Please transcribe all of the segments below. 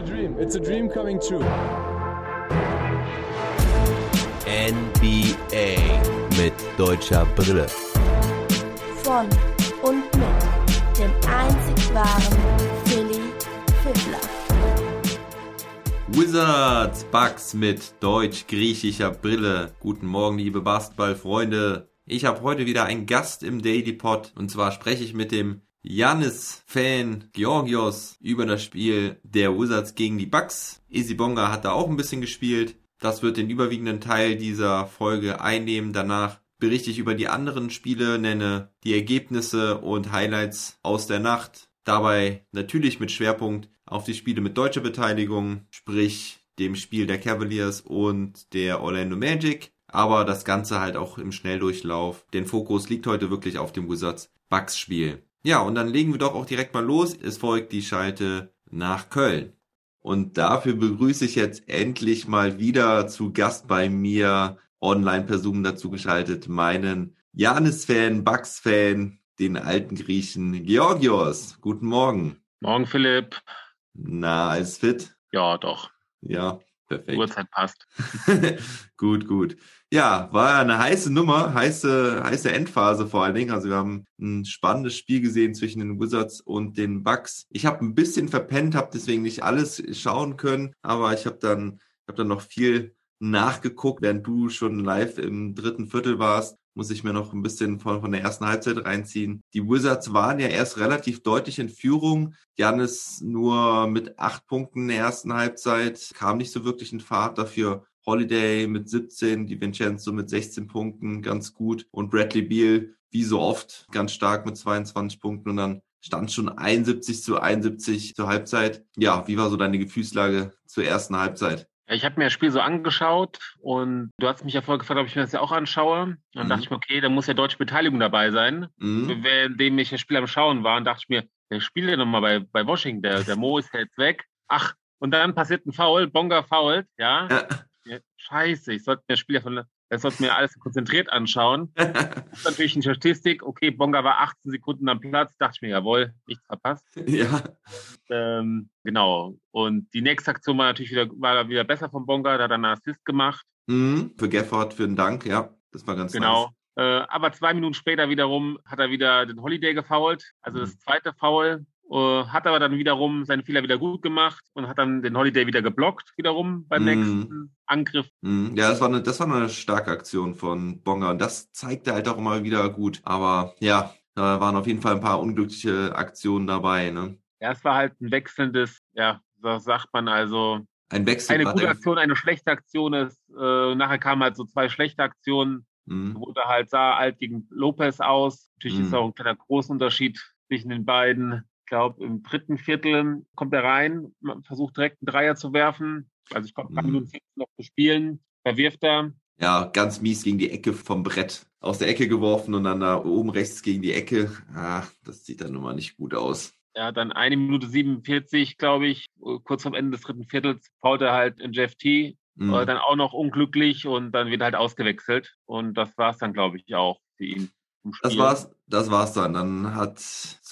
a dream. It's a dream coming true. NBA mit deutscher Brille. Von und mit dem einzig wahren Philly Fiddler. Wizards Bucks mit deutsch-griechischer Brille. Guten Morgen, liebe Basketballfreunde. Ich habe heute wieder einen Gast im Daily Pod und zwar spreche ich mit dem Janis-Fan Georgios über das Spiel der Wizards gegen die Bucks. Isibonga hat da auch ein bisschen gespielt. Das wird den überwiegenden Teil dieser Folge einnehmen. Danach berichte ich über die anderen Spiele, nenne die Ergebnisse und Highlights aus der Nacht. Dabei natürlich mit Schwerpunkt auf die Spiele mit deutscher Beteiligung, sprich dem Spiel der Cavaliers und der Orlando Magic. Aber das Ganze halt auch im Schnelldurchlauf. Den Fokus liegt heute wirklich auf dem Wizards Bucks Spiel. Ja, und dann legen wir doch auch direkt mal los. Es folgt die Schalte nach Köln. Und dafür begrüße ich jetzt endlich mal wieder zu Gast bei mir online per Zoom dazu geschaltet meinen Janis-Fan, Bucks-Fan, den alten Griechen Georgios. Guten Morgen. Morgen, Philipp. Na, alles fit? Ja, doch. Ja, perfekt. Uhrzeit passt. gut, gut. Ja, war eine heiße Nummer, heiße, heiße Endphase vor allen Dingen. Also wir haben ein spannendes Spiel gesehen zwischen den Wizards und den Bucks. Ich habe ein bisschen verpennt, habe deswegen nicht alles schauen können, aber ich habe dann, hab dann noch viel nachgeguckt, während du schon live im dritten Viertel warst muss ich mir noch ein bisschen von, von der ersten Halbzeit reinziehen. Die Wizards waren ja erst relativ deutlich in Führung. Janis nur mit acht Punkten in der ersten Halbzeit, kam nicht so wirklich in Fahrt dafür. Holiday mit 17, die Vincenzo mit 16 Punkten, ganz gut. Und Bradley Beal, wie so oft, ganz stark mit 22 Punkten. Und dann stand schon 71 zu 71 zur Halbzeit. Ja, wie war so deine Gefühlslage zur ersten Halbzeit? Ich habe mir das Spiel so angeschaut und du hast mich ja vorher gefragt, ob ich mir das ja auch anschaue. Und dann mhm. dachte ich mir, okay, da muss ja deutsche Beteiligung dabei sein. Mhm. Währenddem ich das Spiel am Schauen war, und dachte ich mir, der spielt ja nochmal bei, bei Washington, der, der Mo ist jetzt weg. Ach, und dann passiert ein Foul, Bonga fault, ja. ja. Scheiße, ich sollte mir das Spiel ja von das sollte mir alles konzentriert anschauen. das ist natürlich eine Statistik. Okay, Bonga war 18 Sekunden am Platz. Dachte ich mir, jawohl, nichts verpasst. Ja. Ähm, genau. Und die nächste Aktion war natürlich wieder, war wieder besser von Bonga. Da hat er einen Assist gemacht. Mhm, für Gafford, für den Dank, ja. Das war ganz genau. Nice. Äh, aber zwei Minuten später wiederum hat er wieder den Holiday gefoult. Also mhm. das zweite Foul. Uh, hat aber dann wiederum seinen Fehler wieder gut gemacht und hat dann den Holiday wieder geblockt, wiederum beim mm. nächsten Angriff. Mm. Ja, das war, eine, das war eine starke Aktion von Bonga und das zeigte halt auch immer wieder gut. Aber ja, da waren auf jeden Fall ein paar unglückliche Aktionen dabei. Ne? Ja, es war halt ein wechselndes, ja, was sagt man also, ein Wechsel. Eine gute Aktion, eine schlechte Aktion ist. Äh, nachher kamen halt so zwei schlechte Aktionen. Mm. Wurde halt sah alt gegen Lopez aus. Natürlich mm. ist auch ein kleiner Großunterschied zwischen den beiden glaube, im dritten Viertel kommt er rein, versucht direkt einen Dreier zu werfen. Also ich glaube, ein paar mhm. Minuten noch zu spielen. Verwirft er. Ja, ganz mies gegen die Ecke vom Brett. Aus der Ecke geworfen und dann da oben rechts gegen die Ecke. Ah, das sieht dann nun mal nicht gut aus. Ja, dann eine Minute 47, glaube ich, kurz am Ende des dritten Viertels, fault er halt in Jeff T. Mhm. Dann auch noch unglücklich und dann wird halt ausgewechselt. Und das war es dann, glaube ich, auch für ihn. Das war's, das war's dann. Dann hat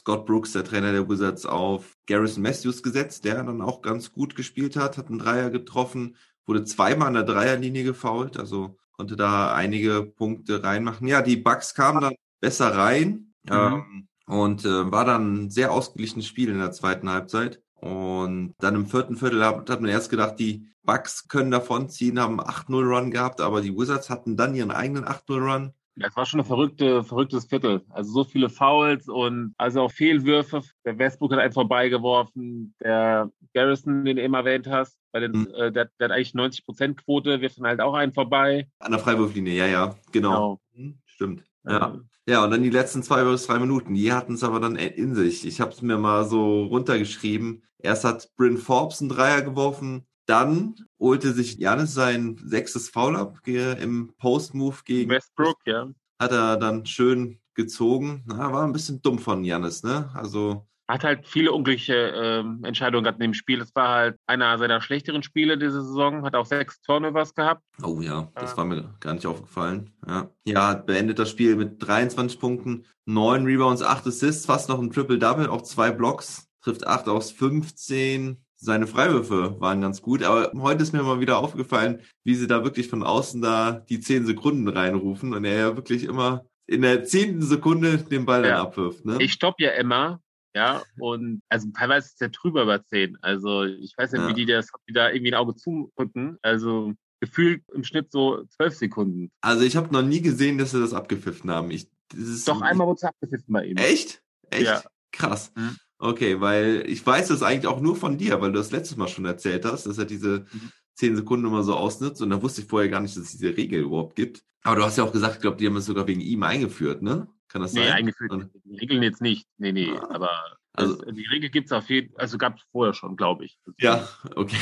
Scott Brooks, der Trainer der Wizards, auf Garrison Matthews gesetzt, der dann auch ganz gut gespielt hat, hat einen Dreier getroffen, wurde zweimal an der Dreierlinie gefault, also konnte da einige Punkte reinmachen. Ja, die Bucks kamen dann besser rein mhm. ähm, und äh, war dann ein sehr ausgeglichenes Spiel in der zweiten Halbzeit. Und dann im vierten Viertel hat, hat man erst gedacht, die Bucks können davonziehen, haben 8-0-Run gehabt, aber die Wizards hatten dann ihren eigenen 8-0-Run das war schon ein verrückte, verrücktes Viertel. Also so viele Fouls und also auch Fehlwürfe. Der Westbrook hat einen vorbeigeworfen. Der Garrison, den du eben erwähnt hast, bei den, mhm. äh, der, der, hat eigentlich 90 Prozent Quote, wirft dann halt auch einen vorbei. An der Freiwurflinie, ja, ja, genau. genau. Mhm, stimmt. Ja. ja, und dann die letzten zwei bis drei Minuten, die hatten es aber dann in sich. Ich habe es mir mal so runtergeschrieben. Erst hat Bryn Forbes einen Dreier geworfen, dann holte sich Janis sein sechstes Foul ab im Post-Move gegen Westbrook, ja. Hat er dann schön gezogen. Na, war ein bisschen dumm von Janis, ne? Also. Hat halt viele unglückliche ähm, Entscheidungen gehabt in dem Spiel. Das war halt einer seiner schlechteren Spiele diese Saison. Hat auch sechs Turnovers gehabt. Oh ja, das ähm. war mir gar nicht aufgefallen. Ja, ja beendet das Spiel mit 23 Punkten, neun Rebounds, acht Assists, fast noch ein Triple-Double, auch zwei Blocks. Trifft acht aus 15 seine Freiwürfe waren ganz gut, aber heute ist mir mal wieder aufgefallen, wie sie da wirklich von außen da die zehn Sekunden reinrufen und er ja wirklich immer in der zehnten Sekunde den Ball dann abwirft. Ne? Ich stopp ja immer, ja, und also teilweise ist der drüber über zehn. Also ich weiß nicht, ja. wie die das, die da irgendwie ein Auge zudrücken. Also gefühlt im Schnitt so zwölf Sekunden. Also ich habe noch nie gesehen, dass sie das abgepfiffen haben. Ich, das Doch einmal wurde es abgepfiffen bei ihm. Echt? Echt? Ja. Krass. Mhm. Okay, weil ich weiß das eigentlich auch nur von dir, weil du das letztes Mal schon erzählt hast, dass er diese mhm. zehn Sekunden immer so ausnutzt und da wusste ich vorher gar nicht, dass es diese Regel überhaupt gibt. Aber du hast ja auch gesagt, ich glaube, die haben es sogar wegen ihm eingeführt, ne? Kann das nee, sein? Nee, eingeführt. Und, die Regeln jetzt nicht. Nee, nee, ah. aber also, die Regel gibt es auf jeden Fall, also gab es vorher schon, glaube ich. Ja, okay.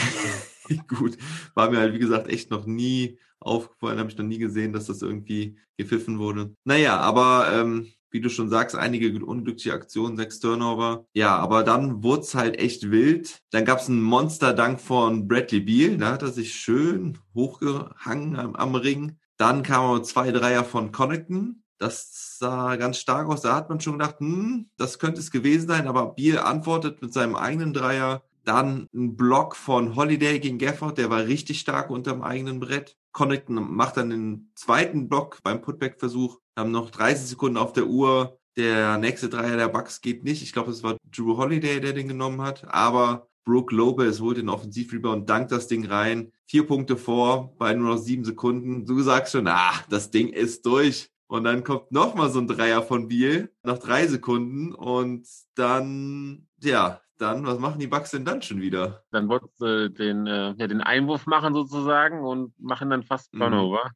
Gut. War mir halt, wie gesagt, echt noch nie aufgefallen, habe ich noch nie gesehen, dass das irgendwie gepfiffen wurde. Naja, aber ähm, wie du schon sagst, einige unglückliche Aktionen, sechs Turnover. Ja, aber dann wurde es halt echt wild. Dann gab es einen Monster-Dank von Bradley Beal, da hat er sich schön hochgehangen am, am Ring. Dann kamen zwei Dreier von Connaughton. Das sah ganz stark aus. Da hat man schon gedacht, hm, das könnte es gewesen sein, aber Beal antwortet mit seinem eigenen Dreier. Dann ein Block von Holiday gegen Gafford, der war richtig stark unterm eigenen Brett. Connaughton macht dann den zweiten Block beim Putback-Versuch. Haben noch 30 Sekunden auf der Uhr. Der nächste Dreier der Bucks geht nicht. Ich glaube, es war Drew Holiday, der den genommen hat. Aber Brooke Lopez holt den Offensivrebound, dankt das Ding rein. Vier Punkte vor bei nur noch sieben Sekunden. Du sagst schon, ah, das Ding ist durch. Und dann kommt nochmal so ein Dreier von Biel nach drei Sekunden. Und dann, ja, dann, was machen die Bucks denn dann schon wieder? Dann wollten sie den, äh, ja, den Einwurf machen sozusagen und machen dann fast mhm. Turnover.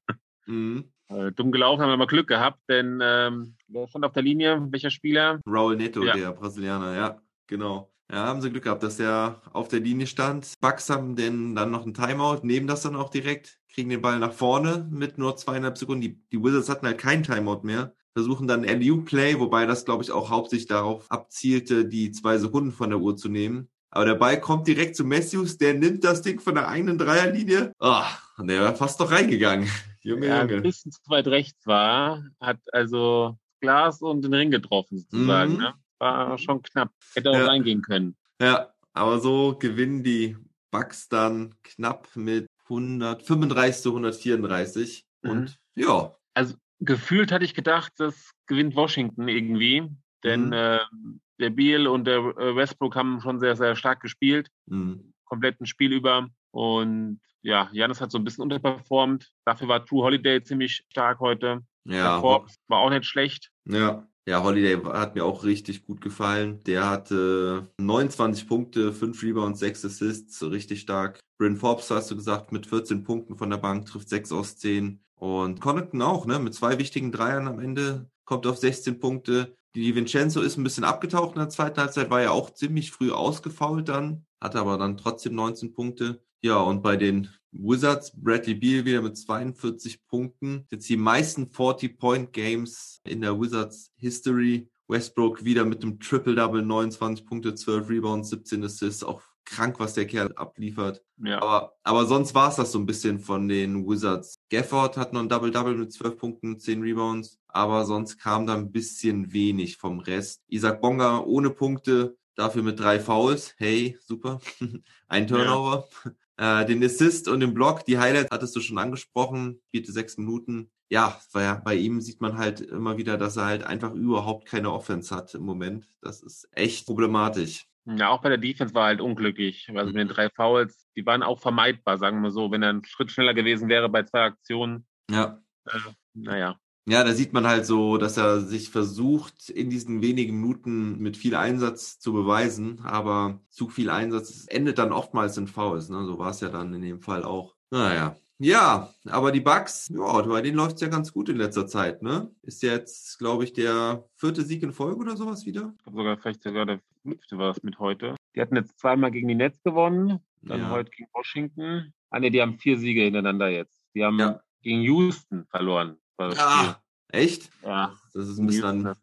Mhm. Äh, dumm gelaufen, haben wir mal Glück gehabt, denn ähm, wer stand auf der Linie? Welcher Spieler? Raul Neto, ja. der Brasilianer, ja, genau. Ja, haben sie Glück gehabt, dass der auf der Linie stand. Bucks haben denn dann noch ein Timeout, nehmen das dann auch direkt, kriegen den Ball nach vorne mit nur zweieinhalb Sekunden. Die, die Wizards hatten halt kein Timeout mehr versuchen dann LU-Play, wobei das, glaube ich, auch hauptsächlich darauf abzielte, die zwei Sekunden von der Uhr zu nehmen. Aber der Ball kommt direkt zu Matthews, der nimmt das Ding von der eigenen Dreierlinie. Oh, und der war fast doch reingegangen. Junge, ja, Junge. ein bisschen zu weit rechts war, hat also Glas und den Ring getroffen sozusagen. Mhm. Ne? War schon knapp. Hätte auch ja. reingehen können. Ja, aber so gewinnen die Bucks dann knapp mit 135 zu 134. Mhm. Und ja. Also gefühlt hatte ich gedacht, das gewinnt Washington irgendwie, denn mhm. äh, der Beal und der äh, Westbrook haben schon sehr, sehr stark gespielt, mhm. kompletten Spiel über. Und ja, Janis hat so ein bisschen unterperformt. Dafür war True Holiday ziemlich stark heute. Ja. Der Forbes war auch nicht schlecht. Ja. Ja, Holiday hat mir auch richtig gut gefallen. Der hatte 29 Punkte, 5 Rebounds, 6 Assists, richtig stark. Bryn Forbes, hast du gesagt, mit 14 Punkten von der Bank, trifft 6 aus 10. Und Connaughton auch, ne? Mit zwei wichtigen Dreiern am Ende, kommt auf 16 Punkte. Die Vincenzo ist ein bisschen abgetaucht in der zweiten Halbzeit, war ja auch ziemlich früh ausgefault dann, hatte aber dann trotzdem 19 Punkte. Ja, und bei den Wizards, Bradley Beal wieder mit 42 Punkten. Jetzt die meisten 40-Point-Games in der Wizards History. Westbrook wieder mit dem Triple-Double, 29 Punkte, 12 Rebounds, 17 Assists, auch krank, was der Kerl abliefert. Ja. Aber, aber sonst war es das so ein bisschen von den Wizards. Gafford hat noch ein Double-Double mit 12 Punkten, 10 Rebounds, aber sonst kam da ein bisschen wenig vom Rest. Isaac Bonga ohne Punkte, dafür mit drei Fouls. Hey, super. ein Turnover. Ja. Äh, den Assist und den Block, die Highlights hattest du schon angesprochen, vierte sechs Minuten. Ja, bei, bei ihm sieht man halt immer wieder, dass er halt einfach überhaupt keine Offense hat im Moment. Das ist echt problematisch. Ja, auch bei der Defense war halt unglücklich. Also mit den mhm. drei Fouls, die waren auch vermeidbar, sagen wir so. Wenn er einen Schritt schneller gewesen wäre bei zwei Aktionen. Ja. Äh, naja. Ja, da sieht man halt so, dass er sich versucht, in diesen wenigen Minuten mit viel Einsatz zu beweisen, aber zu viel Einsatz endet dann oftmals in Fouls. Ne? So war es ja dann in dem Fall auch. Naja, ja, aber die Bugs, ja, bei denen läuft es ja ganz gut in letzter Zeit, ne? Ist jetzt, glaube ich, der vierte Sieg in Folge oder sowas wieder? Ich glaube sogar, vielleicht sogar der fünfte war es mit heute. Die hatten jetzt zweimal gegen die Nets gewonnen, dann ja. heute gegen Washington. Ah ne, die haben vier Siege hintereinander jetzt. Die haben ja. gegen Houston verloren. ah, echt? Ja. Das ist ein bisschen an, das,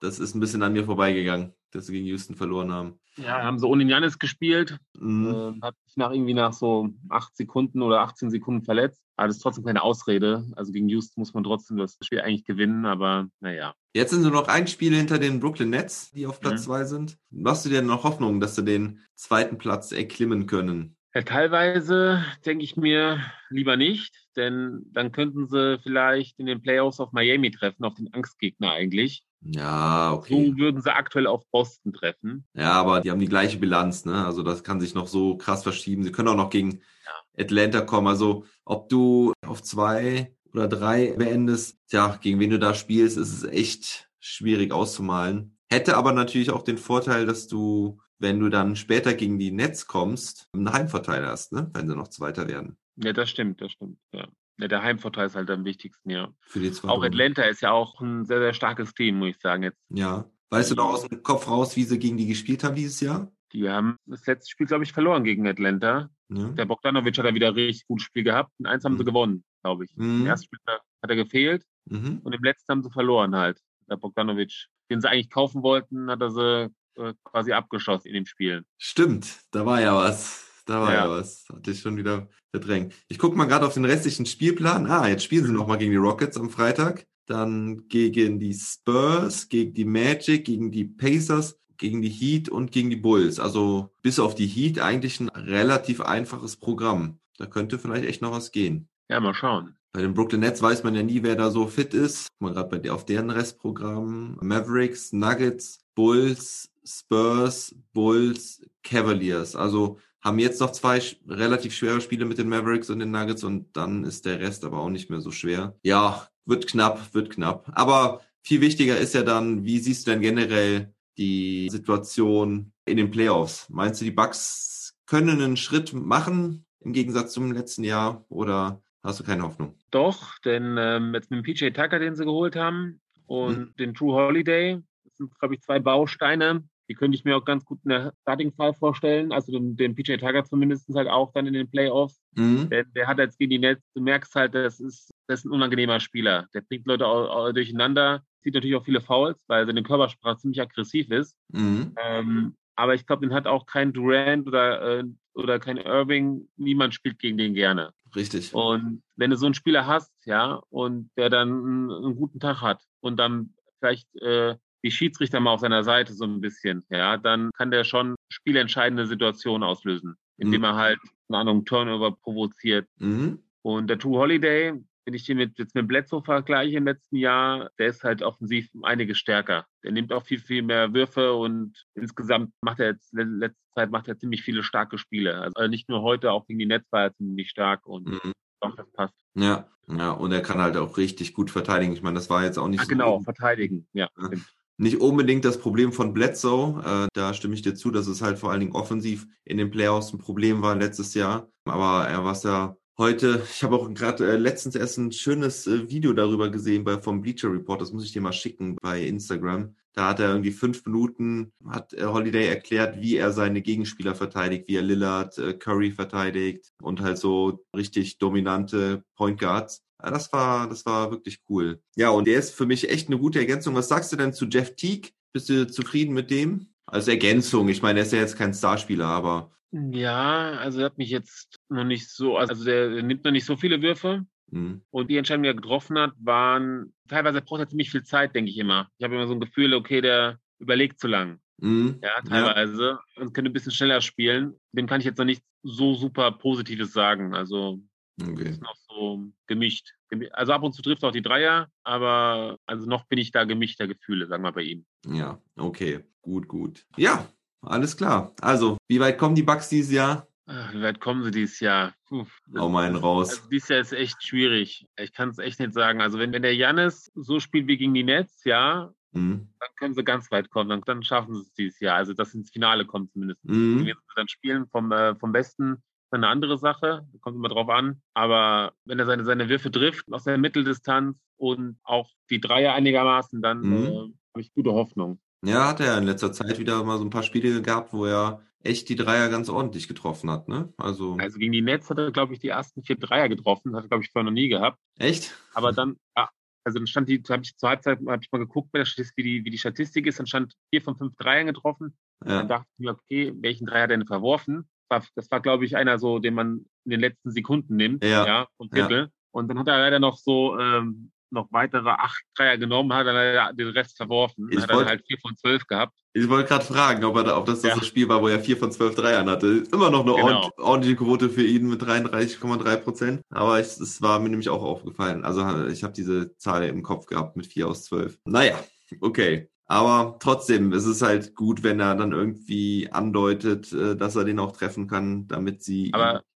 das ist ein bisschen an mir vorbeigegangen. Dass sie gegen Houston verloren haben. Ja, haben sie ohne Janis gespielt. Mhm. Äh, hat sich nach irgendwie nach so acht Sekunden oder 18 Sekunden verletzt. Aber das ist trotzdem keine Ausrede. Also gegen Houston muss man trotzdem das Spiel eigentlich gewinnen, aber naja. Jetzt sind nur noch ein Spiel hinter den Brooklyn Nets, die auf Platz mhm. zwei sind. Machst du dir noch Hoffnung, dass sie den zweiten Platz erklimmen können? Ja, teilweise denke ich mir lieber nicht, denn dann könnten sie vielleicht in den Playoffs auf Miami treffen, auf den Angstgegner eigentlich. Ja, okay. So würden sie aktuell auf Boston treffen. Ja, aber die haben die gleiche Bilanz, ne? Also das kann sich noch so krass verschieben. Sie können auch noch gegen ja. Atlanta kommen. Also ob du auf zwei oder drei beendest, tja, gegen wen du da spielst, ist es echt schwierig auszumalen. Hätte aber natürlich auch den Vorteil, dass du, wenn du dann später gegen die Nets kommst, einen Heimvorteil hast, ne? Wenn sie noch Zweiter werden. Ja, das stimmt, das stimmt, ja. Ja, der Heimvorteil ist halt am wichtigsten, ja. Für die zwei auch Atlanta ist ja auch ein sehr, sehr starkes Team, muss ich sagen jetzt. Ja. Weißt du noch aus dem Kopf raus, wie sie gegen die gespielt haben dieses Jahr? Die haben das letzte Spiel, glaube ich, verloren gegen Atlanta. Ja. Der Bogdanovic hat da wieder richtig gutes Spiel gehabt. Und eins haben mhm. sie gewonnen, glaube ich. Mhm. Im ersten Spiel hat er gefehlt. Mhm. Und im letzten haben sie verloren halt. Der Bogdanovic, den sie eigentlich kaufen wollten, hat er sie äh, quasi abgeschossen in dem Spiel. Stimmt, da war ja was. Da war ja, ja was. Hatte ich schon wieder verdrängt. Ich gucke mal gerade auf den restlichen Spielplan. Ah, jetzt spielen sie nochmal gegen die Rockets am Freitag. Dann gegen die Spurs, gegen die Magic, gegen die Pacers, gegen die Heat und gegen die Bulls. Also bis auf die Heat eigentlich ein relativ einfaches Programm. Da könnte vielleicht echt noch was gehen. Ja, mal schauen. Bei den Brooklyn Nets weiß man ja nie, wer da so fit ist. Mal gerade bei auf deren Restprogramm. Mavericks, Nuggets, Bulls, Spurs, Bulls, Cavaliers. Also haben jetzt noch zwei relativ schwere Spiele mit den Mavericks und den Nuggets und dann ist der Rest aber auch nicht mehr so schwer. Ja, wird knapp, wird knapp. Aber viel wichtiger ist ja dann, wie siehst du denn generell die Situation in den Playoffs? Meinst du, die Bucks können einen Schritt machen im Gegensatz zum letzten Jahr oder hast du keine Hoffnung? Doch, denn ähm, jetzt mit dem PJ Tucker, den sie geholt haben und hm. den True Holiday, das sind, glaube ich, zwei Bausteine, die könnte ich mir auch ganz gut in der Starting Five vorstellen. Also den, den PJ Tucker zumindest halt auch dann in den Playoffs. Mhm. Der, der, hat jetzt gegen die Nets, du merkst halt, das ist, das ist ein unangenehmer Spieler. Der bringt Leute auch, auch durcheinander, zieht natürlich auch viele Fouls, weil seine Körpersprache ziemlich aggressiv ist. Mhm. Ähm, aber ich glaube, den hat auch kein Durant oder, äh, oder kein Irving. Niemand spielt gegen den gerne. Richtig. Und wenn du so einen Spieler hast, ja, und der dann einen, einen guten Tag hat und dann vielleicht äh, die Schiedsrichter mal auf seiner Seite so ein bisschen, ja, dann kann der schon spielentscheidende Situationen auslösen, indem mhm. er halt, eine Ahnung, Turnover provoziert. Mhm. Und der True Holiday, wenn ich den mit, jetzt mit Bledsoe vergleiche im letzten Jahr, der ist halt offensiv einiges stärker. Der nimmt auch viel, viel mehr Würfe und insgesamt macht er jetzt, letzte Zeit macht er ziemlich viele starke Spiele. Also nicht nur heute, auch gegen die Netz war er ziemlich stark und mhm. doch, das passt. Ja, ja, und er kann halt auch richtig gut verteidigen. Ich meine, das war jetzt auch nicht ja, so. Genau, verteidigen, ja. ja nicht unbedingt das Problem von Bledsoe. Äh, da stimme ich dir zu, dass es halt vor allen Dingen offensiv in den Playoffs ein Problem war letztes Jahr. Aber er war es ja heute, ich habe auch gerade äh, letztens erst ein schönes äh, Video darüber gesehen bei, vom Bleacher Report, das muss ich dir mal schicken bei Instagram. Da hat er irgendwie fünf Minuten, hat äh, Holiday erklärt, wie er seine Gegenspieler verteidigt, wie er Lillard, äh, Curry verteidigt und halt so richtig dominante Point Guards. Das war, das war wirklich cool. Ja, und der ist für mich echt eine gute Ergänzung. Was sagst du denn zu Jeff Teague? Bist du zufrieden mit dem? Als Ergänzung. Ich meine, er ist ja jetzt kein Starspieler, aber. Ja, also er hat mich jetzt noch nicht so, also der nimmt noch nicht so viele Würfe. Mhm. Und die Entscheidungen, die er getroffen hat, waren, teilweise braucht er ziemlich viel Zeit, denke ich immer. Ich habe immer so ein Gefühl, okay, der überlegt zu lang. Mhm. Ja, teilweise. Ja. Und könnte ein bisschen schneller spielen. Dem kann ich jetzt noch nicht so super Positives sagen. Also Okay. Ist noch so gemischt. Also ab und zu trifft auch die Dreier, aber also noch bin ich da gemischter Gefühle, sagen wir bei ihm. Ja, okay. Gut, gut. Ja, alles klar. Also, wie weit kommen die Bugs dieses Jahr? Ach, wie weit kommen sie dieses Jahr? Puh, Hau mal einen raus. Also dieses Jahr ist echt schwierig. Ich kann es echt nicht sagen. Also wenn, wenn der Jannis so spielt wie gegen die Nets, ja, mhm. dann können sie ganz weit kommen. Dann, dann schaffen sie es dieses Jahr. Also dass sie ins Finale kommen zumindest. Mhm. Wenn sie dann spielen vom, äh, vom Besten, eine andere Sache, kommt immer drauf an. Aber wenn er seine, seine Würfe trifft aus der Mitteldistanz und auch die Dreier einigermaßen, dann mhm. äh, habe ich gute Hoffnung. Ja, hat er in letzter Zeit wieder mal so ein paar Spiele gehabt, wo er echt die Dreier ganz ordentlich getroffen hat, ne? Also, also gegen die Nets hat er, glaube ich, die ersten vier Dreier getroffen. Hat er, glaube ich, vorher noch nie gehabt. Echt? Aber dann, ja, also dann stand die, habe ich zur Halbzeit habe ich mal geguckt, wie die, wie die Statistik ist, dann stand vier von fünf Dreiern getroffen. Ja. Dann dachte ich mir, okay, welchen Dreier denn verworfen? Das war, glaube ich, einer so, den man in den letzten Sekunden nimmt, ja, ja vom Titel. Ja. Und dann hat er leider noch so ähm, noch weitere acht Dreier genommen, hat er den Rest verworfen. Ich hat wollt, er halt vier von zwölf gehabt. Ich wollte gerade fragen, ob, er, ob das ja. das Spiel war, wo er vier von zwölf Dreiern hatte. Immer noch eine genau. ordentliche Quote für ihn mit 33,3 Prozent. Aber es war mir nämlich auch aufgefallen. Also ich habe diese Zahl im Kopf gehabt mit vier aus zwölf. Naja, okay. Aber trotzdem, es ist halt gut, wenn er dann irgendwie andeutet, äh, dass er den auch treffen kann, damit sie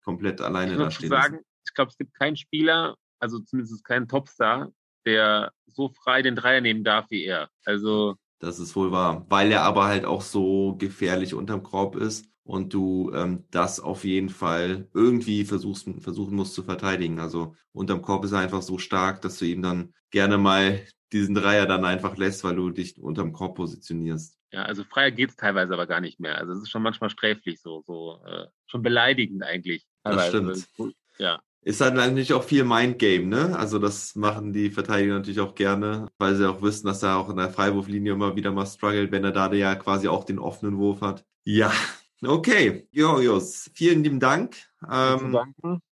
komplett alleine da stehen. Sagen, ich glaube, es gibt keinen Spieler, also zumindest keinen Topstar, der so frei den Dreier nehmen darf wie er. Also. Das ist wohl wahr, weil er aber halt auch so gefährlich unterm Korb ist und du ähm, das auf jeden Fall irgendwie versuchst, versuchen musst zu verteidigen. Also unterm Korb ist er einfach so stark, dass du ihm dann gerne mal diesen Dreier dann einfach lässt, weil du dich unterm Korb positionierst. Ja, also freier geht's teilweise aber gar nicht mehr. Also es ist schon manchmal sträflich so, so äh, schon beleidigend eigentlich. Teilweise. Das stimmt. Ja. Ist halt natürlich auch viel Mindgame, ne? Also das machen die Verteidiger natürlich auch gerne, weil sie auch wissen, dass er auch in der Freiwurflinie immer wieder mal struggelt, wenn er da ja quasi auch den offenen Wurf hat. Ja, okay. Jorios, vielen lieben Dank. Ähm,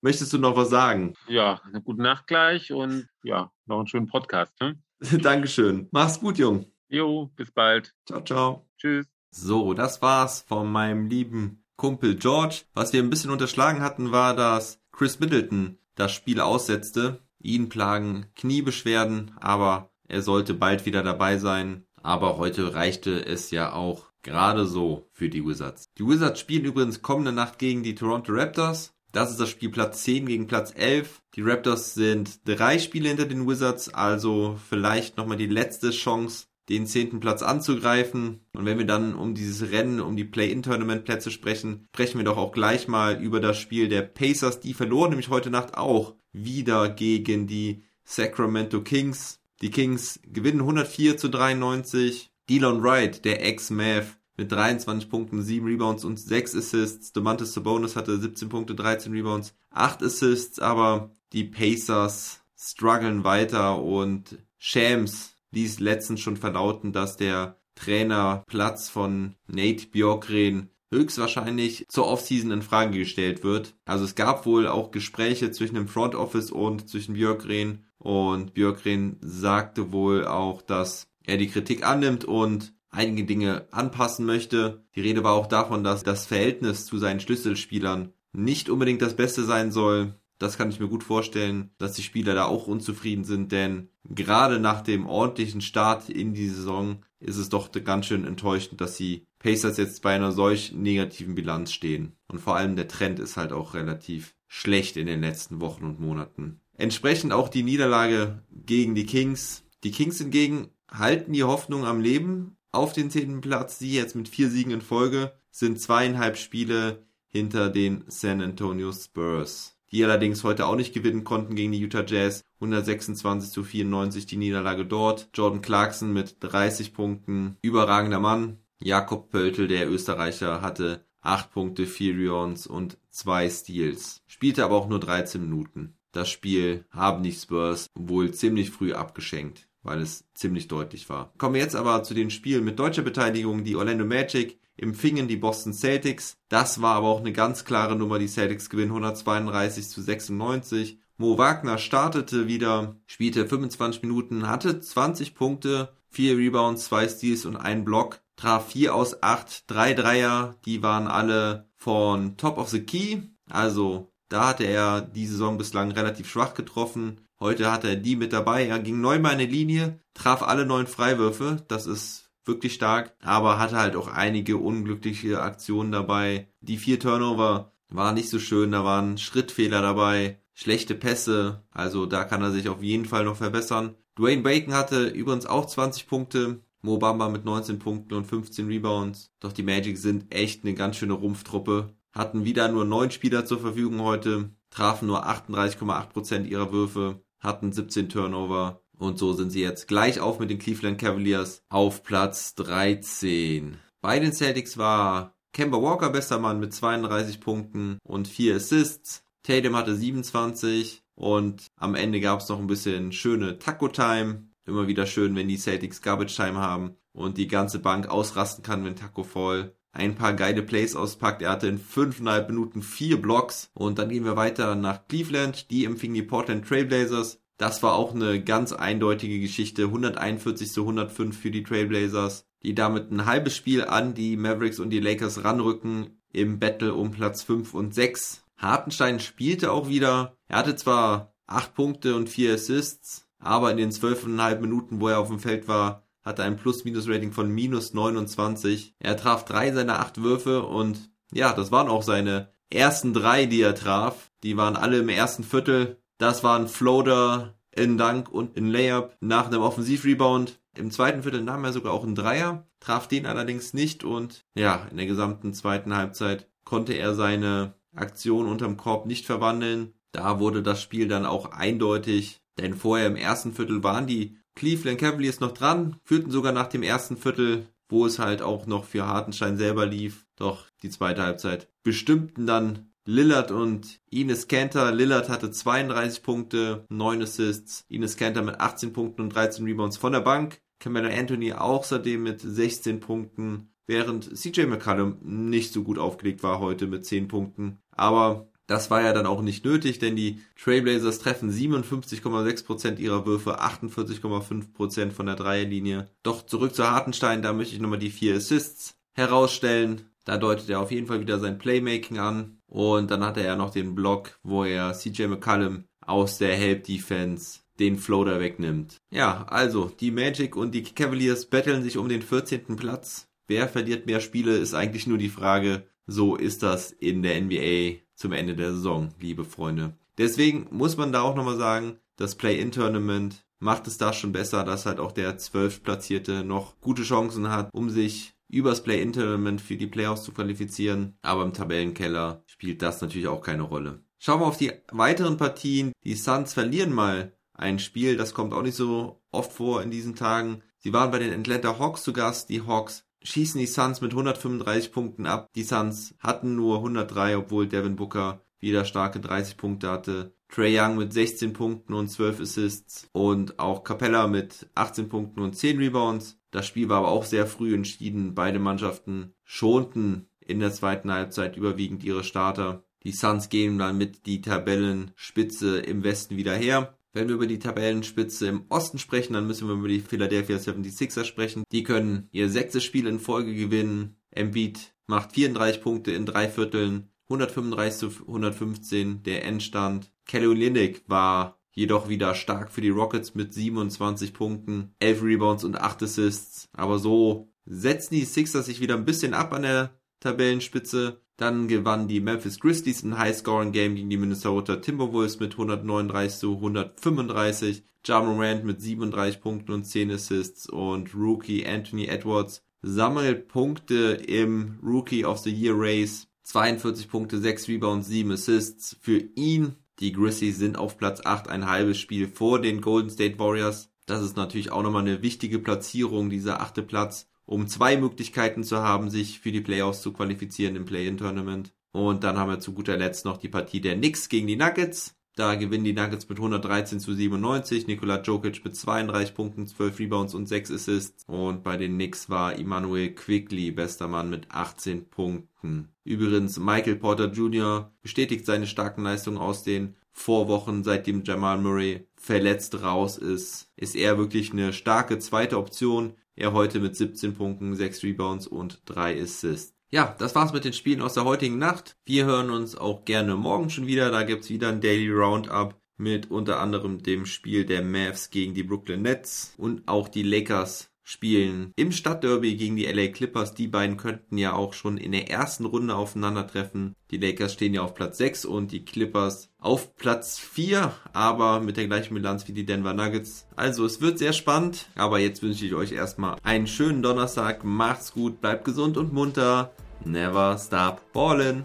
möchtest du noch was sagen? Ja, eine gute Nacht gleich und ja, noch einen schönen Podcast. Ne? Dankeschön. Mach's gut, Jung. Jo, bis bald. Ciao, ciao. Tschüss. So, das war's von meinem lieben Kumpel George. Was wir ein bisschen unterschlagen hatten, war, dass Chris Middleton das Spiel aussetzte. Ihn plagen Kniebeschwerden, aber er sollte bald wieder dabei sein. Aber heute reichte es ja auch gerade so für die Wizards. Die Wizards spielen übrigens kommende Nacht gegen die Toronto Raptors. Das ist das Spiel Platz 10 gegen Platz 11. Die Raptors sind drei Spiele hinter den Wizards, also vielleicht nochmal die letzte Chance, den zehnten Platz anzugreifen. Und wenn wir dann um dieses Rennen, um die Play-In-Tournament-Plätze sprechen, sprechen wir doch auch gleich mal über das Spiel der Pacers. Die verloren nämlich heute Nacht auch wieder gegen die Sacramento Kings. Die Kings gewinnen 104 zu 93. Delon Wright, der Ex-Mav, mit 23 Punkten, 7 Rebounds und 6 Assists. Domantas Sabonis hatte 17 Punkte, 13 Rebounds, 8 Assists, aber die Pacers strugglen weiter und Shams ließ letztens schon verlauten, dass der Trainerplatz von Nate Bjorkren höchstwahrscheinlich zur Offseason in Frage gestellt wird. Also es gab wohl auch Gespräche zwischen dem Front Office und zwischen Björkren und Björkren sagte wohl auch, dass er die Kritik annimmt und einige Dinge anpassen möchte. Die Rede war auch davon, dass das Verhältnis zu seinen Schlüsselspielern nicht unbedingt das Beste sein soll. Das kann ich mir gut vorstellen, dass die Spieler da auch unzufrieden sind, denn gerade nach dem ordentlichen Start in die Saison ist es doch ganz schön enttäuschend, dass die Pacers jetzt bei einer solch negativen Bilanz stehen. Und vor allem der Trend ist halt auch relativ schlecht in den letzten Wochen und Monaten. Entsprechend auch die Niederlage gegen die Kings. Die Kings hingegen halten die Hoffnung am Leben auf den zehnten Platz. Sie jetzt mit vier Siegen in Folge sind zweieinhalb Spiele hinter den San Antonio Spurs die allerdings heute auch nicht gewinnen konnten gegen die Utah Jazz. 126 zu 94 die Niederlage dort. Jordan Clarkson mit 30 Punkten, überragender Mann. Jakob Pöltl, der Österreicher, hatte 8 Punkte, 4 Rebounds und 2 Steals. Spielte aber auch nur 13 Minuten. Das Spiel haben die Spurs wohl ziemlich früh abgeschenkt, weil es ziemlich deutlich war. Kommen wir jetzt aber zu den Spielen mit deutscher Beteiligung. Die Orlando Magic empfingen die Boston Celtics. Das war aber auch eine ganz klare Nummer. Die Celtics gewinnen 132 zu 96. Mo Wagner startete wieder, spielte 25 Minuten, hatte 20 Punkte, 4 Rebounds, 2 Steals und 1 Block, traf 4 aus 8, 3 Dreier, die waren alle von Top of the Key, also da hatte er die Saison bislang relativ schwach getroffen. Heute hatte er die mit dabei, er ging neunmal in die Linie, traf alle neun Freiwürfe, das ist wirklich stark, aber hatte halt auch einige unglückliche Aktionen dabei. Die vier Turnover waren nicht so schön, da waren Schrittfehler dabei, schlechte Pässe, also da kann er sich auf jeden Fall noch verbessern. Dwayne Bacon hatte übrigens auch 20 Punkte, Mo Bamba mit 19 Punkten und 15 Rebounds. Doch die Magic sind echt eine ganz schöne Rumpftruppe. Hatten wieder nur neun Spieler zur Verfügung heute, trafen nur 38,8% ihrer Würfe, hatten 17 Turnover und so sind sie jetzt gleich auf mit den Cleveland Cavaliers auf Platz 13. Bei den Celtics war Kemba Walker bester Mann mit 32 Punkten und 4 Assists. Tatum hatte 27, Und am Ende gab es noch ein bisschen schöne Taco-Time. Immer wieder schön, wenn die Celtics Garbage Time haben und die ganze Bank ausrasten kann, wenn Taco Fall ein paar geile Plays auspackt. Er hatte in fünfeinhalb Minuten vier Blocks. Und dann gehen wir weiter nach Cleveland. Die empfingen die Portland Trailblazers. Das war auch eine ganz eindeutige Geschichte. 141 zu 105 für die Trailblazers, die damit ein halbes Spiel an die Mavericks und die Lakers ranrücken im Battle um Platz 5 und 6. Hartenstein spielte auch wieder. Er hatte zwar 8 Punkte und 4 Assists, aber in den 12,5 Minuten, wo er auf dem Feld war, hatte ein Plus-Minus-Rating von minus 29. Er traf drei seiner acht Würfe und ja, das waren auch seine ersten drei, die er traf. Die waren alle im ersten Viertel. Das waren Floater, in Dank und in Layup nach einem Offensivrebound. Im zweiten Viertel nahm er sogar auch einen Dreier, traf den allerdings nicht und ja, in der gesamten zweiten Halbzeit konnte er seine Aktion unterm Korb nicht verwandeln. Da wurde das Spiel dann auch eindeutig, denn vorher im ersten Viertel waren die Cleveland Cavaliers noch dran, führten sogar nach dem ersten Viertel, wo es halt auch noch für Hartenstein selber lief. Doch die zweite Halbzeit bestimmten dann Lillard und Ines Kanter. Lillard hatte 32 Punkte, 9 Assists. Ines Kanter mit 18 Punkten und 13 Rebounds von der Bank. Camilla Anthony außerdem mit 16 Punkten, während CJ McCallum nicht so gut aufgelegt war heute mit 10 Punkten. Aber das war ja dann auch nicht nötig, denn die Trailblazers treffen 57,6% ihrer Würfe, 48,5% von der Dreierlinie. Doch zurück zu Hartenstein, da möchte ich nochmal die vier Assists herausstellen. Da deutet er auf jeden Fall wieder sein Playmaking an. Und dann hatte er noch den Block, wo er CJ McCallum aus der Help Defense den Floater wegnimmt. Ja, also die Magic und die Cavaliers betteln sich um den 14. Platz. Wer verliert mehr Spiele, ist eigentlich nur die Frage. So ist das in der NBA zum Ende der Saison, liebe Freunde. Deswegen muss man da auch nochmal sagen, das Play-In-Tournament macht es da schon besser, dass halt auch der 12. Platzierte noch gute Chancen hat, um sich übers Play-In-Tournament für die Playoffs zu qualifizieren. Aber im Tabellenkeller spielt das natürlich auch keine Rolle. Schauen wir auf die weiteren Partien. Die Suns verlieren mal ein Spiel, das kommt auch nicht so oft vor in diesen Tagen. Sie waren bei den Atlanta Hawks zu Gast. Die Hawks schießen die Suns mit 135 Punkten ab. Die Suns hatten nur 103, obwohl Devin Booker wieder starke 30 Punkte hatte. Trey Young mit 16 Punkten und 12 Assists und auch Capella mit 18 Punkten und 10 Rebounds. Das Spiel war aber auch sehr früh entschieden. Beide Mannschaften schonten in der zweiten Halbzeit überwiegend ihre Starter. Die Suns gehen dann mit die Tabellenspitze im Westen wieder her. Wenn wir über die Tabellenspitze im Osten sprechen, dann müssen wir über die Philadelphia 76ers sprechen. Die können ihr sechstes Spiel in Folge gewinnen. Embiid macht 34 Punkte in drei Vierteln, 135 zu 115 der Endstand. Kelly Olynyk war jedoch wieder stark für die Rockets mit 27 Punkten, 11 Rebounds und 8 Assists. Aber so setzen die Sixers sich wieder ein bisschen ab an der Tabellenspitze. Dann gewannen die Memphis Grizzlies ein High-Scoring-Game gegen die Minnesota Timberwolves mit 139 zu 135. Ja Morant mit 37 Punkten und 10 Assists und Rookie Anthony Edwards sammelt Punkte im Rookie of the Year Race. 42 Punkte, 6 Rebounds, 7 Assists für ihn. Die Grizzlies sind auf Platz 8, ein halbes Spiel vor den Golden State Warriors. Das ist natürlich auch nochmal eine wichtige Platzierung, dieser achte Platz um zwei Möglichkeiten zu haben, sich für die Playoffs zu qualifizieren im Play-In-Tournament. Und dann haben wir zu guter Letzt noch die Partie der Knicks gegen die Nuggets. Da gewinnen die Nuggets mit 113 zu 97. Nikola Jokic mit 32 Punkten, 12 Rebounds und 6 Assists. Und bei den Knicks war Emmanuel Quickly bester Mann mit 18 Punkten. Übrigens, Michael Porter Jr. bestätigt seine starken Leistungen aus den Vorwochen, seitdem Jamal Murray verletzt raus ist. Ist er wirklich eine starke zweite Option er heute mit 17 Punkten, 6 Rebounds und 3 Assists. Ja, das war's mit den Spielen aus der heutigen Nacht. Wir hören uns auch gerne morgen schon wieder. Da gibt's wieder ein Daily Roundup mit unter anderem dem Spiel der Mavs gegen die Brooklyn Nets und auch die Lakers spielen im Stadtderby gegen die LA Clippers. Die beiden könnten ja auch schon in der ersten Runde aufeinandertreffen. Die Lakers stehen ja auf Platz 6 und die Clippers auf Platz 4, aber mit der gleichen Bilanz wie die Denver Nuggets. Also es wird sehr spannend, aber jetzt wünsche ich euch erstmal einen schönen Donnerstag. Macht's gut, bleibt gesund und munter. Never stop ballin'.